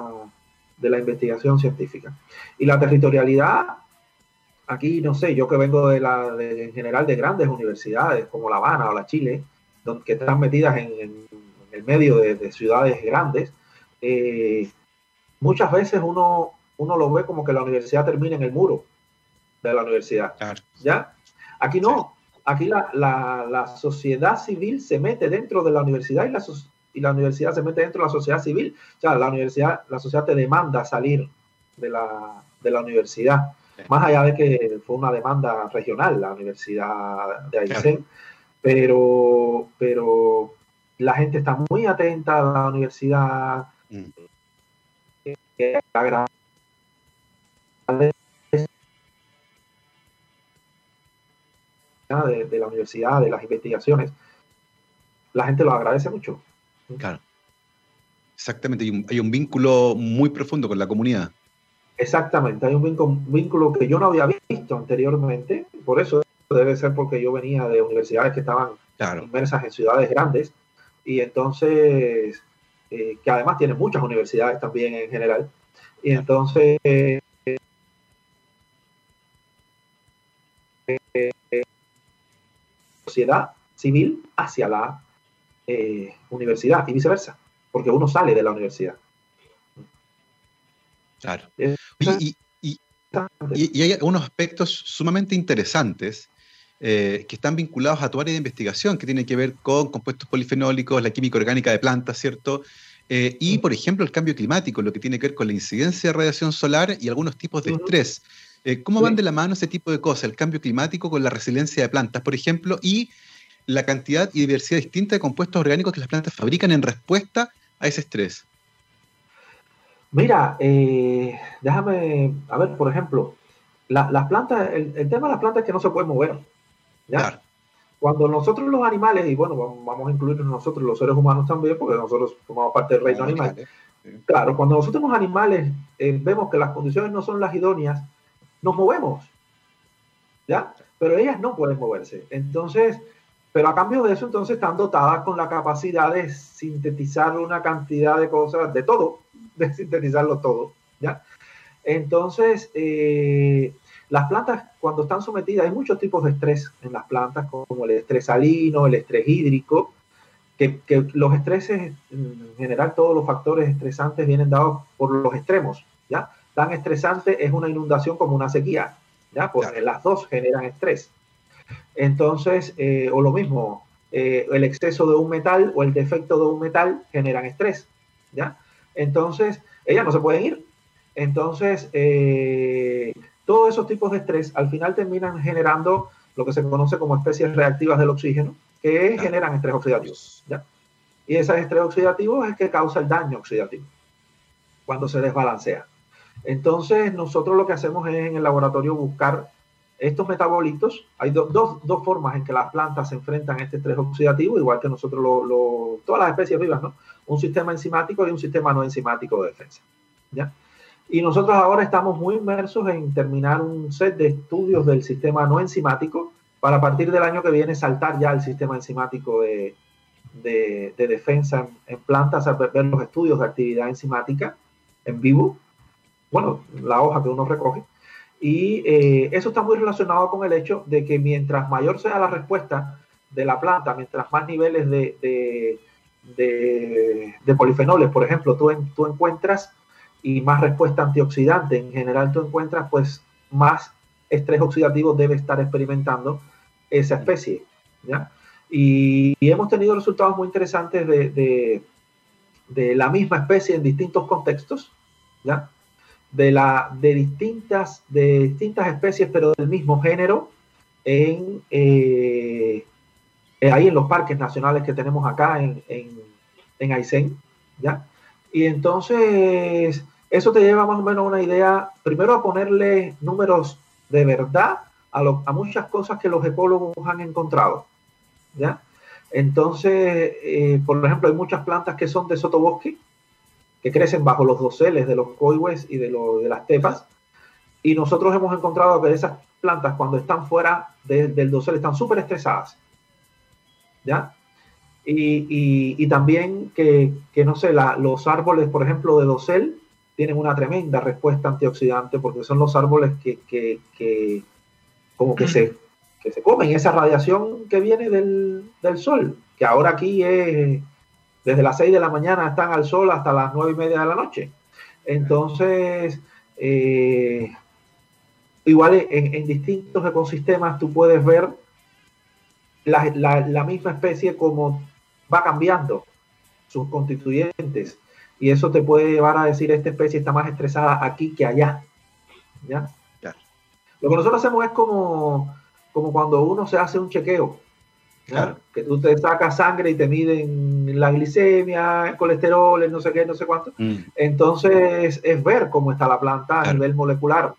de la investigación científica. Y la territorialidad, aquí no sé, yo que vengo de la, de, en general de grandes universidades como La Habana o la Chile, donde, que están metidas en, en, el medio de, de ciudades grandes, eh, muchas veces uno, uno lo ve como que la universidad termina en el muro de la universidad. ¿Ya? Aquí no. Aquí la, la, sociedad civil se mete dentro de la universidad y la, y la universidad se mete dentro de la sociedad civil. O sea, la universidad, la sociedad te demanda salir de la, de la universidad. Más allá de que fue una demanda regional, la Universidad de Aysén, pero, pero la gente está muy atenta a la universidad. Mm. Eh, de, la universidad, de las investigaciones, la gente lo agradece mucho. Claro. Exactamente, hay un, vínculo muy profundo con la comunidad. Exactamente, hay un vínculo, que yo no había visto anteriormente, por eso debe ser porque yo venía de universidades que estaban inmersas en ciudades grandes y entonces, eh, que además tienen muchas universidades también en general, y entonces eh, sociedad civil hacia la eh, universidad y viceversa, porque uno sale de la universidad. Claro. Y, hay unos aspectos sumamente interesantes eh, que están vinculados a tu área de investigación, que tienen que ver con compuestos polifenólicos, la química orgánica de plantas, ¿cierto? Eh, y, por ejemplo, el cambio climático, lo que tiene que ver con la incidencia de radiación solar y algunos tipos de estrés. Eh, ¿Cómo van de la mano ese tipo de cosas, el cambio climático con la resiliencia de plantas, por ejemplo, y la cantidad y diversidad distinta de compuestos orgánicos que las plantas fabrican en respuesta a ese estrés? Mira, eh, déjame, a ver, por ejemplo, las plantas, el, tema de las plantas es que no se pueden mover. ¿ya? Cuando nosotros los animales, y bueno, vamos a incluir nosotros los seres humanos también, porque nosotros formamos parte del reino animal. Claro, cuando nosotros los animales eh, vemos que las condiciones no son las idóneas, nos movemos. ¿ya? Pero ellas no pueden moverse. Entonces, pero a cambio de eso, entonces están dotadas con la capacidad de sintetizar una cantidad de cosas, de todo, de sintetizarlo todo, ¿ya? Entonces, eh, las plantas, cuando están sometidas, hay muchos tipos de estrés en las plantas, como el estrés salino, el estrés hídrico, que, los estreses, en general, todos los factores estresantes vienen dados por los extremos, ¿ya? Tan estresante es una inundación como una sequía, ¿ya? Porque las dos generan estrés. Entonces, eh, o lo mismo, eh, el exceso de un metal o el defecto de un metal generan estrés, ¿ya? Entonces, ellas no se pueden ir. Entonces, eh, todos esos tipos de estrés al final terminan generando lo que se conoce como especies reactivas del oxígeno, que generan estrés oxidativo. ¿ya? Y ese estrés oxidativo es el que causa el daño oxidativo cuando se desbalancea. Entonces, nosotros lo que hacemos es en el laboratorio buscar estos metabolitos. Hay dos, formas en que las plantas se enfrentan a este estrés oxidativo, igual que nosotros, lo, todas las especies vivas, ¿no? Un sistema enzimático y un sistema no enzimático de defensa. ¿ya? Y nosotros ahora estamos muy inmersos en terminar un set de estudios del sistema no enzimático para a partir del año que viene saltar ya al sistema enzimático de, de, defensa en, plantas, ver los estudios de actividad enzimática en vivo, bueno, la hoja que uno recoge. Y eh, eso está muy relacionado con el hecho de que mientras mayor sea la respuesta de la planta, mientras más niveles de, polifenoles, por ejemplo, tú encuentras y más respuesta antioxidante en general tú encuentras, pues más estrés oxidativo debe estar experimentando esa especie. ¿ya? Y, hemos tenido resultados muy interesantes de, de, la misma especie en distintos contextos, ¿ya? De, la, de, distintas, de distintas especies, pero del mismo género, en, eh, ahí en los parques nacionales que tenemos acá en, en, en Aysén, ¿ya? Y entonces eso te lleva más o menos a una idea, primero a ponerle números de verdad a, a muchas cosas que los ecólogos han encontrado. ¿ya? Entonces, eh, por ejemplo, hay muchas plantas que son de sotobosque, que crecen bajo los doseles de los coihues y de, de las tepas. Y nosotros hemos encontrado que esas plantas, cuando están fuera del dosel, están súper estresadas. ¿Ya? Y, también que, no sé, los árboles, por ejemplo, de dosel, tienen una tremenda respuesta antioxidante porque son los árboles que, como que se, se comen esa radiación que viene del, sol, que ahora aquí es desde las 6 de la mañana están al sol hasta las 9 y media de la noche. Entonces, eh, igual en, distintos ecosistemas tú puedes ver la, la misma especie como va cambiando sus constituyentes y eso te puede llevar a decir esta especie está más estresada aquí que allá. ¿Ya? Lo que nosotros hacemos es como, como cuando uno se hace un chequeo. Claro. Que tú te sacas sangre y te miden la glicemia, el colesterol, el no sé qué, no sé cuánto. Mm. Entonces es ver cómo está la planta a nivel molecular.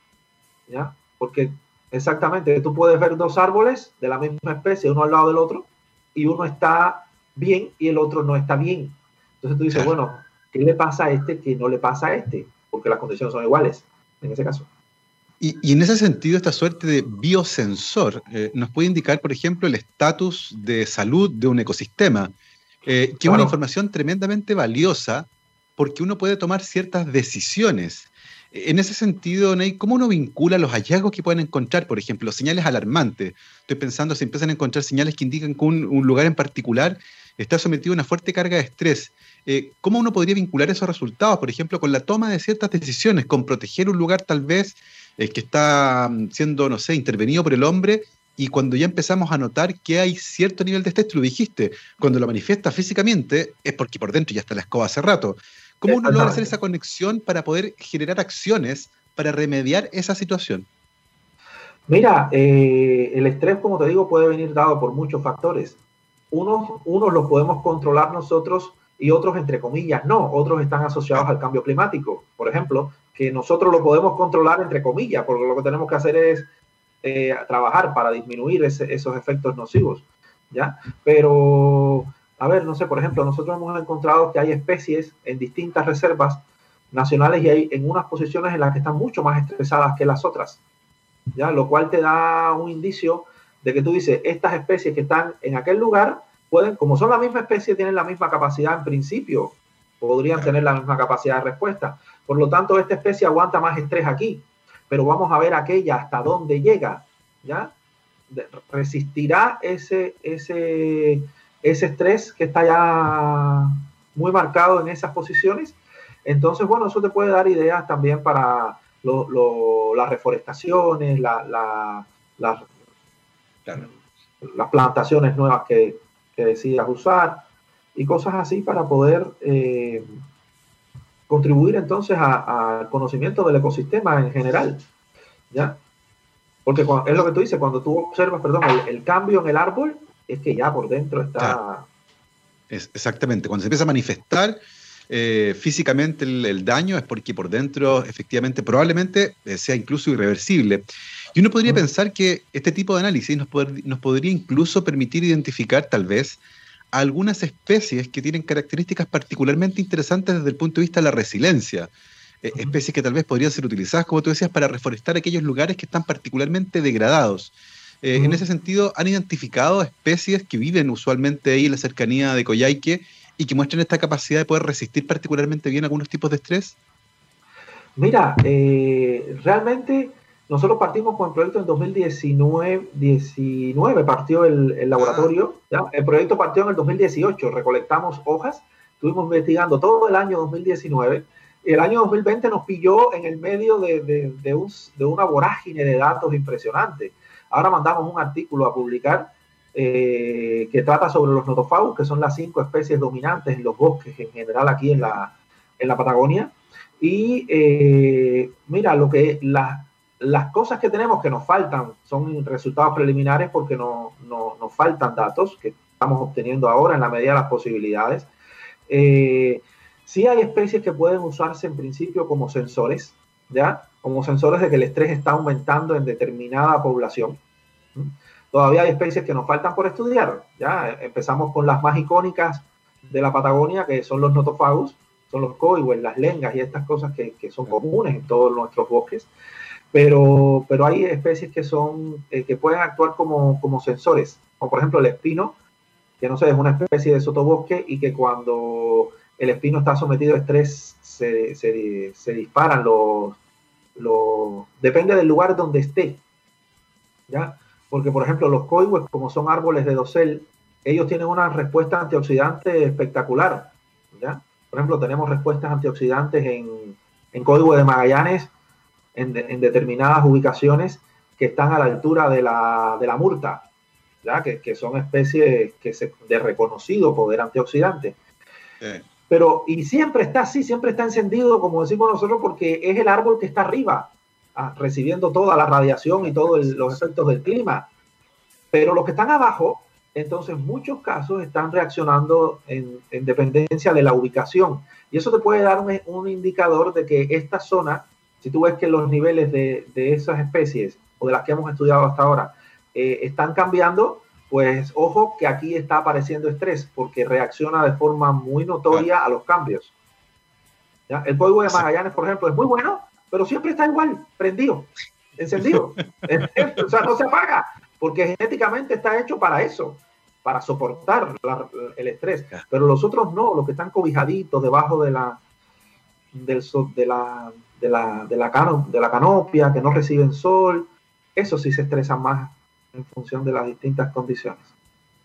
¿Ya? Porque exactamente, tú puedes ver dos árboles de la misma especie, uno al lado del otro, y uno está bien y el otro no está bien. Entonces tú dices, bueno, ¿Qué le pasa a este que no le pasa a este? Porque las condiciones son iguales en ese caso. Y, en ese sentido, esta suerte de biosensor eh, nos puede indicar, por ejemplo, el estatus de salud de un ecosistema, eh, que es una información tremendamente valiosa porque uno puede tomar ciertas decisiones. En ese sentido, Ney, ¿cómo uno vincula los hallazgos que pueden encontrar, por ejemplo, señales alarmantes? Estoy pensando si empiezan a encontrar señales que indican que un lugar en particular está sometido a una fuerte carga de estrés eh, ¿cómo uno podría vincular esos resultados, por ejemplo, con la toma de ciertas decisiones, con proteger un lugar tal vez eh, que está mm, siendo, no sé, intervenido por el hombre? Y cuando ya empezamos a notar que hay cierto nivel de estrés, tú lo dijiste, cuando lo manifiesta físicamente es porque por dentro ya está la escoba hace rato. ¿Cómo uno logra hacer esa conexión para poder generar acciones para remediar esa situación? Mira, eh, el estrés, como te digo, puede venir dado por muchos factores. Unos, unos los podemos controlar nosotros y otros, entre comillas, no. Otros están asociados al cambio climático, por ejemplo, que nosotros lo podemos controlar, entre comillas, porque lo que tenemos que hacer es eh, trabajar para disminuir esos efectos nocivos, ¿ya? Pero, a ver, no sé, por ejemplo, nosotros hemos encontrado que hay especies en distintas reservas nacionales y hay en unas posiciones en las que están mucho más estresadas que las otras, ¿ya? Lo cual te da un indicio de que tú dices, estas especies que están en aquel lugar pueden, como son la misma especie, tienen la misma capacidad en principio, podrían tener la misma capacidad de respuesta. Por lo tanto, esta especie aguanta más estrés aquí, pero vamos a ver aquella hasta dónde llega, ¿ya? Resistirá ese, ese, ese estrés que está ya muy marcado en esas posiciones. Entonces, bueno, eso te puede dar ideas también para las reforestaciones, las plantaciones nuevas que, que decidas usar y cosas así para poder eh, contribuir entonces al conocimiento del ecosistema en general. ¿ya? Porque es lo que tú dices, cuando tú observas, perdón, el, cambio en el árbol, es que ya por dentro está... Es, exactamente, cuando se empieza a manifestar eh, físicamente el, daño es porque por dentro efectivamente probablemente eh, sea incluso irreversible. Y uno podría pensar que este tipo de análisis nos, nos podría incluso permitir identificar tal vez algunas especies que tienen características particularmente interesantes desde el punto de vista de la resiliencia. Eh, especies que tal vez podrían ser utilizadas, como tú decías, para reforestar aquellos lugares que están particularmente degradados. Eh, en ese sentido, ¿han identificado especies que viven usualmente ahí en la cercanía de Coyhaique y que muestran esta capacidad de poder resistir particularmente bien algunos tipos de estrés? Mira, eh, realmente nosotros partimos con el proyecto en 2019, 19 partió el, laboratorio, ¿ya? el proyecto partió en el 2018, recolectamos hojas, estuvimos investigando todo el año 2019, y el año 2020 nos pilló en el medio de, de, un, de una vorágine de datos impresionante. Ahora mandamos un artículo a publicar eh, que trata sobre los notofagus, que son las cinco especies dominantes en los bosques en general aquí en la, en la Patagonia. Y eh, mira, lo que la, las cosas que tenemos que nos faltan son resultados preliminares porque no, nos faltan datos que estamos obteniendo ahora en la medida de las posibilidades. Eh, sí hay especies que pueden usarse en principio como sensores, ¿ya? Como sensores de que el estrés está aumentando en determinada población. Todavía hay especies que nos faltan por estudiar, ¿ya? Empezamos con las más icónicas de la Patagonia, que son los notofagus, son los coihues, las lengas y estas cosas que, que son comunes en todos nuestros bosques pero, pero hay especies que, son, eh, que pueden actuar como, como sensores, como por ejemplo el espino, que no sé, es una especie de sotobosque y que cuando el espino está sometido a estrés se, se, se disparan los, los... Depende del lugar donde esté, ¿ya? Porque, por ejemplo, los coihues, como son árboles de dosel, ellos tienen una respuesta antioxidante espectacular, ¿ya? Por ejemplo, tenemos respuestas antioxidantes en, en de Magallanes en, determinadas ubicaciones que están a la altura de la, de la murta, ¿ya? Que, que, son especies que se, de reconocido poder antioxidante. Pero, y siempre está así, siempre está encendido, como decimos nosotros, porque es el árbol que está arriba, ah, recibiendo toda la radiación y todos los efectos del clima. Pero los que están abajo, entonces en muchos casos están reaccionando en, en, dependencia de la ubicación. Y eso te puede dar un, un indicador de que esta zona si tú ves que los niveles de, esas especies o de las que hemos estudiado hasta ahora eh, están cambiando, pues ojo que aquí está apareciendo estrés porque reacciona de forma muy notoria a los cambios. El polvo de Magallanes, por ejemplo, es muy bueno, pero siempre está igual, prendido, encendido. o sea, no se apaga, porque genéticamente está hecho para eso, para soportar el estrés. Pero los otros no, los que están cobijaditos debajo de la, del, de la de la, de la, de la canopia, que no reciben sol, eso sí se estresan más en función de las distintas condiciones.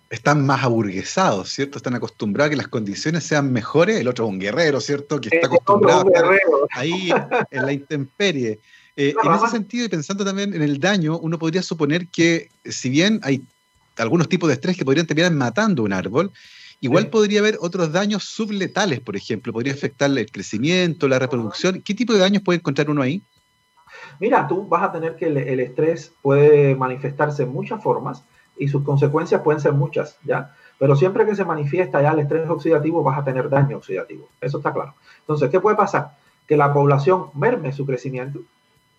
Están más aburguesados, ¿cierto? Están acostumbrados a que las condiciones sean mejores. El otro es un guerrero, ¿cierto? Que está acostumbrado a estar ahí en la intemperie. Eh, en ese sentido, y pensando también en el daño, uno podría suponer que si bien hay algunos tipos de estrés que podrían terminar matando un árbol, Igual podría haber otros daños subletales, por ejemplo, podría afectarle el crecimiento, la reproducción. ¿Qué tipo de daños puede encontrar uno ahí? Mira, tú vas a tener que el, estrés puede manifestarse en muchas formas y sus consecuencias pueden ser muchas, ¿ya? Pero siempre que se manifiesta ya el estrés oxidativo, vas a tener daño oxidativo. Eso está claro. Entonces, ¿qué puede pasar? Que la población merme su crecimiento,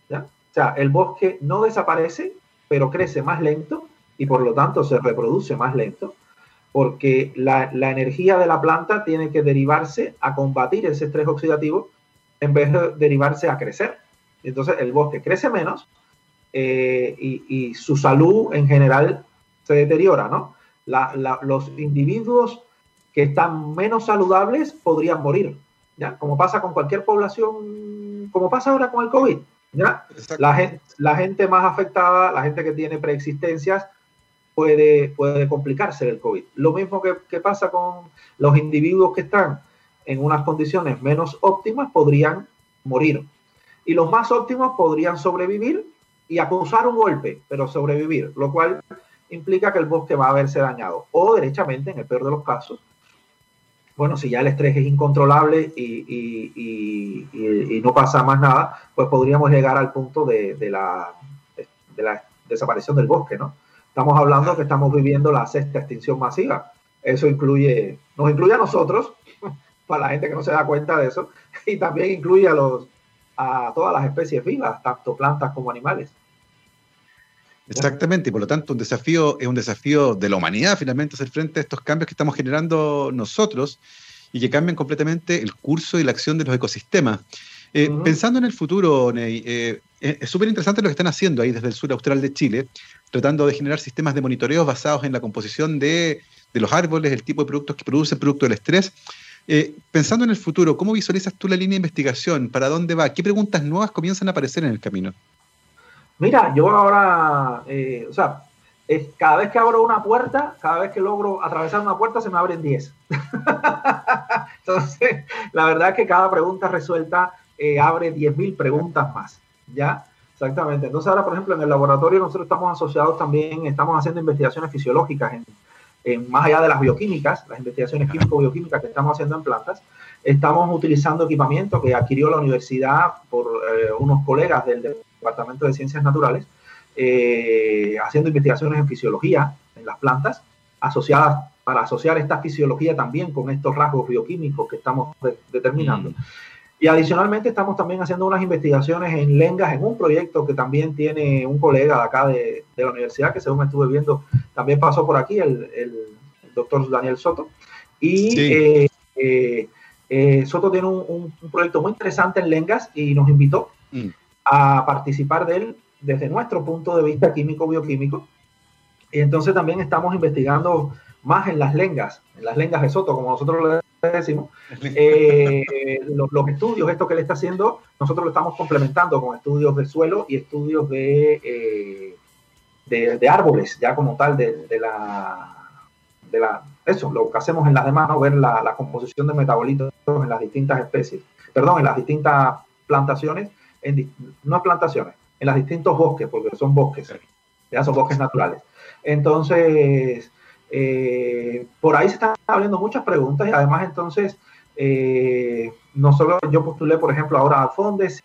¿ya? O sea, el bosque no desaparece, pero crece más lento y por lo tanto se reproduce más lento porque la, energía de la planta tiene que derivarse a combatir ese estrés oxidativo en vez de derivarse a crecer. Entonces el bosque crece menos eh, y, su salud en general se deteriora, ¿no? los individuos que están menos saludables podrían morir, ¿ya? Como pasa con cualquier población, como pasa ahora con el COVID, ¿ya? La gente, la gente más afectada, la gente que tiene preexistencias, puede, puede complicarse el COVID. Lo mismo que, pasa con los individuos que están en unas condiciones menos óptimas, podrían morir. Y los más óptimos podrían sobrevivir y acusar un golpe, pero sobrevivir, lo cual implica que el bosque va a verse dañado. O derechamente, en el peor de los casos, bueno, si ya el estrés es incontrolable y, no pasa más nada, pues podríamos llegar al punto de, la, desaparición del bosque, ¿no? Estamos hablando que estamos viviendo la sexta extinción masiva. Eso incluye, nos incluye a nosotros, para la gente que no se da cuenta de eso, y también incluye a, los, a todas las especies vivas, tanto plantas como animales. Exactamente, y por lo tanto un desafío es un desafío de la humanidad finalmente hacer frente a estos cambios que estamos generando nosotros y que cambian completamente el curso y la acción de los ecosistemas. Eh, pensando en el futuro, Ney, eh, eh, es súper interesante lo que están haciendo ahí desde el sur austral de Chile, tratando de generar sistemas de monitoreo basados en la composición de, de los árboles, el tipo de productos que producen producto del estrés. pensando en el futuro, ¿cómo visualizas tú la línea de investigación? ¿Para dónde va? ¿Qué preguntas nuevas comienzan a aparecer en el camino? Mira, yo ahora, o sea, es, cada vez que abro una puerta, cada vez que logro atravesar una puerta, se me abren 10. Entonces, la verdad es que cada pregunta resuelta eh, abre 10.000 preguntas más, ¿ya? Exactamente. Entonces, ahora, por ejemplo, en el laboratorio nosotros estamos asociados también, estamos haciendo investigaciones fisiológicas en, más allá de las bioquímicas, las investigaciones químico-bioquímicas que estamos haciendo en plantas. Estamos utilizando equipamiento que adquirió la universidad por eh, unos colegas del Departamento de Ciencias Naturales, eh, haciendo investigaciones en fisiología en las plantas, asociadas para asociar esta fisiología también con estos rasgos bioquímicos que estamos determinando. Mm. Y adicionalmente estamos también haciendo unas investigaciones en lengas, en un proyecto que también tiene un colega de acá de, la universidad, que según estuve viendo, también pasó por aquí, el, doctor Daniel Soto. Y eh, eh, Soto tiene un, proyecto muy interesante en lengas y nos invitó. Mm a participar de él desde nuestro punto de vista químico-bioquímico. Y entonces también estamos investigando más en las lengas, en las lengas de Soto, como nosotros le decimos. Eh, los, estudios, esto que le está haciendo, nosotros lo estamos complementando con estudios de suelo y estudios de, eh, de, árboles, ya como tal, de, la, de la... Eso, lo que hacemos en las demás, ¿no? ver la, la composición de metabolitos en las distintas especies, perdón, en las distintas plantaciones en no plantaciones, en los distintos bosques, porque son bosques, ya son bosques naturales. Entonces, eh, por ahí se están abriendo muchas preguntas y además entonces, eh, no solo yo postulé, por ejemplo, ahora a Fondes,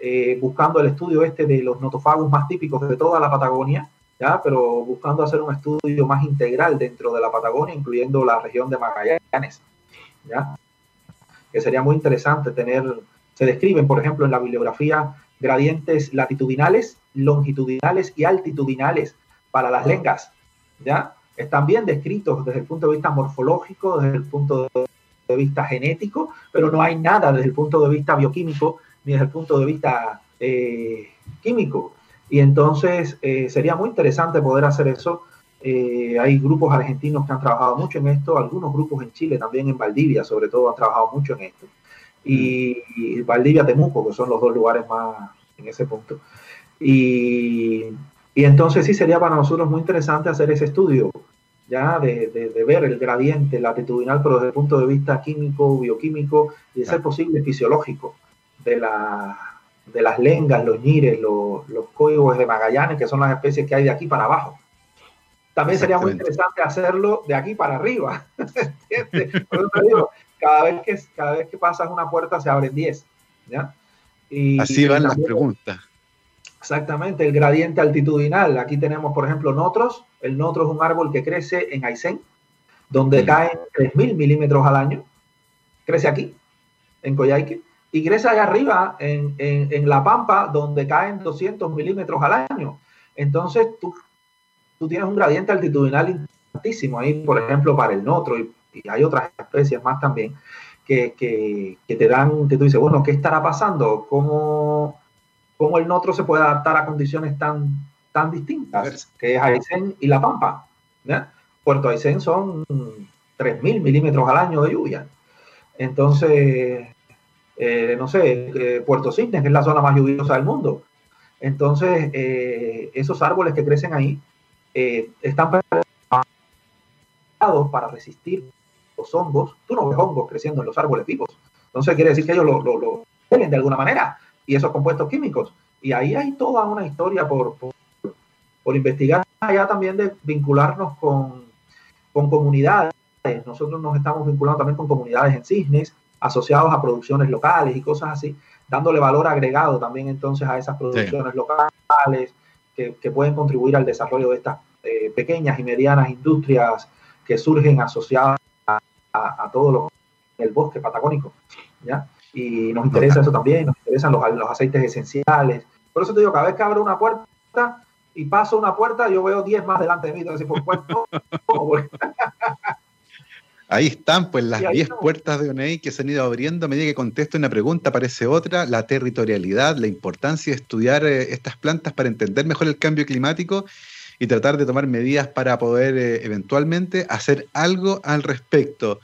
eh, buscando el estudio este de los notofagos más típicos de toda la Patagonia, ¿ya? pero buscando hacer un estudio más integral dentro de la Patagonia, incluyendo la región de Magallanes, ¿ya? que sería muy interesante tener se describen, por ejemplo, en la bibliografía gradientes latitudinales, longitudinales y altitudinales para las lengas. ¿ya? Están bien descritos desde el punto de vista morfológico, desde el punto de vista genético, pero no hay nada desde el punto de vista bioquímico ni desde el punto de vista eh, químico. Y entonces eh, sería muy interesante poder hacer eso. Eh, hay grupos argentinos que han trabajado mucho en esto, algunos grupos en Chile, también en Valdivia sobre todo, han trabajado mucho en esto y, Valdivia, Temuco, que son los dos lugares más en ese punto. Y, y, entonces sí sería para nosotros muy interesante hacer ese estudio, ya de, de, ver el gradiente latitudinal, pero desde el punto de vista químico, bioquímico y de ser posible fisiológico de, la, de las lengas, los ñires, los, los códigos de Magallanes, que son las especies que hay de aquí para abajo. También sería muy interesante hacerlo de aquí para arriba. cada vez que, cada vez que pasas una puerta se abren 10. ¿ya? Y, Así van las preguntas. Exactamente, el gradiente altitudinal. Aquí tenemos, por ejemplo, notros. El notro es un árbol que crece en Aysén, donde mm. caen 3.000 milímetros al año. Crece aquí, en Coyhaique. Y crece allá arriba, en, en, La Pampa, donde caen 200 milímetros al año. Entonces, tú, tú tienes un gradiente altitudinal importantísimo ahí, por ejemplo, para el notro y y hay otras especies más también, que, que, te dan, que tú dices, bueno, ¿qué estará pasando? ¿Cómo, cómo el Notro se puede adaptar a condiciones tan, tan distintas, que es Aysén y La Pampa. Puerto Aysén son 3.000 milímetros al año de lluvia. Entonces, eh, no sé, eh, Puerto Cisnes, que es la zona más lluviosa del mundo. Entonces, eh, esos árboles que crecen ahí están preparados para resistir los hongos. Tú no ves hongos creciendo en los árboles vivos. Entonces, quiere decir que ellos lo, lo, de alguna manera y esos compuestos químicos. Y ahí hay toda una historia por, por, investigar, allá también de vincularnos con, con comunidades. Nosotros nos estamos vinculando también con comunidades en cisnes, asociados a producciones locales y cosas así, dándole valor agregado también entonces a esas producciones locales que, que, pueden contribuir al desarrollo de estas eh, pequeñas y medianas industrias que surgen asociadas a, a, todo lo el bosque patagónico. ¿ya? Y nos interesa eso también, nos interesan los, los aceites esenciales. Por eso te digo, cada vez que abro una puerta y paso una puerta, yo veo 10 más delante de mí. Entonces, por cuento, Ahí están, pues, las 10 puertas de ONEI que se han ido abriendo a medida que contesto una pregunta, aparece otra, la territorialidad, la importancia de estudiar eh, estas plantas para entender mejor el cambio climático y tratar de tomar medidas para poder eh, eventualmente hacer algo al respecto.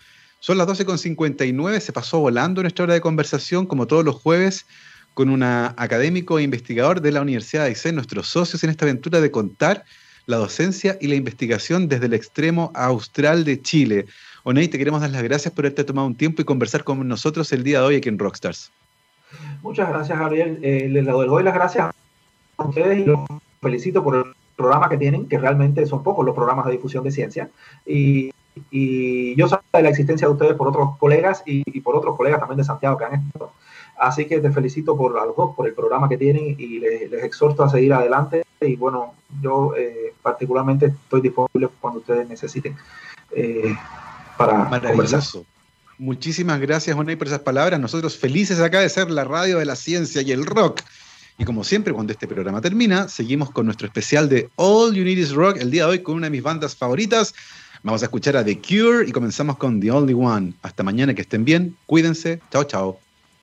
Son las 12.59, se pasó volando nuestra hora de conversación, como todos los jueves, con un académico e investigador de la Universidad de Aysén, nuestros socios en esta aventura de contar la docencia y la investigación desde el extremo austral de Chile. Oney, te queremos dar las gracias por haberte tomado un tiempo y conversar con nosotros el día de hoy aquí en Rockstars. Muchas gracias, Gabriel. Eh, les doy las gracias a ustedes y los felicito por el programa que tienen, que realmente son pocos los programas de difusión de ciencia. Y, yo sé de la existencia de ustedes por otros colegas y, por otros colegas también de Santiago que han estado. Así que te felicito por a los dos, por el programa que tienen y les, exhorto a seguir adelante. Y bueno, yo eh, particularmente estoy disponible cuando ustedes necesiten. Eh, para Maravilloso. Muchísimas gracias, Onay, por esas palabras. Nosotros felices acá de ser la radio de la ciencia y el rock. Y como siempre, cuando este programa termina, seguimos con nuestro especial de All You Need Is Rock, el día de hoy con una de mis bandas favoritas. Vamos a escuchar a The Cure y comenzamos con The Only One. Hasta mañana, que estén bien, cuídense. Chao, chao.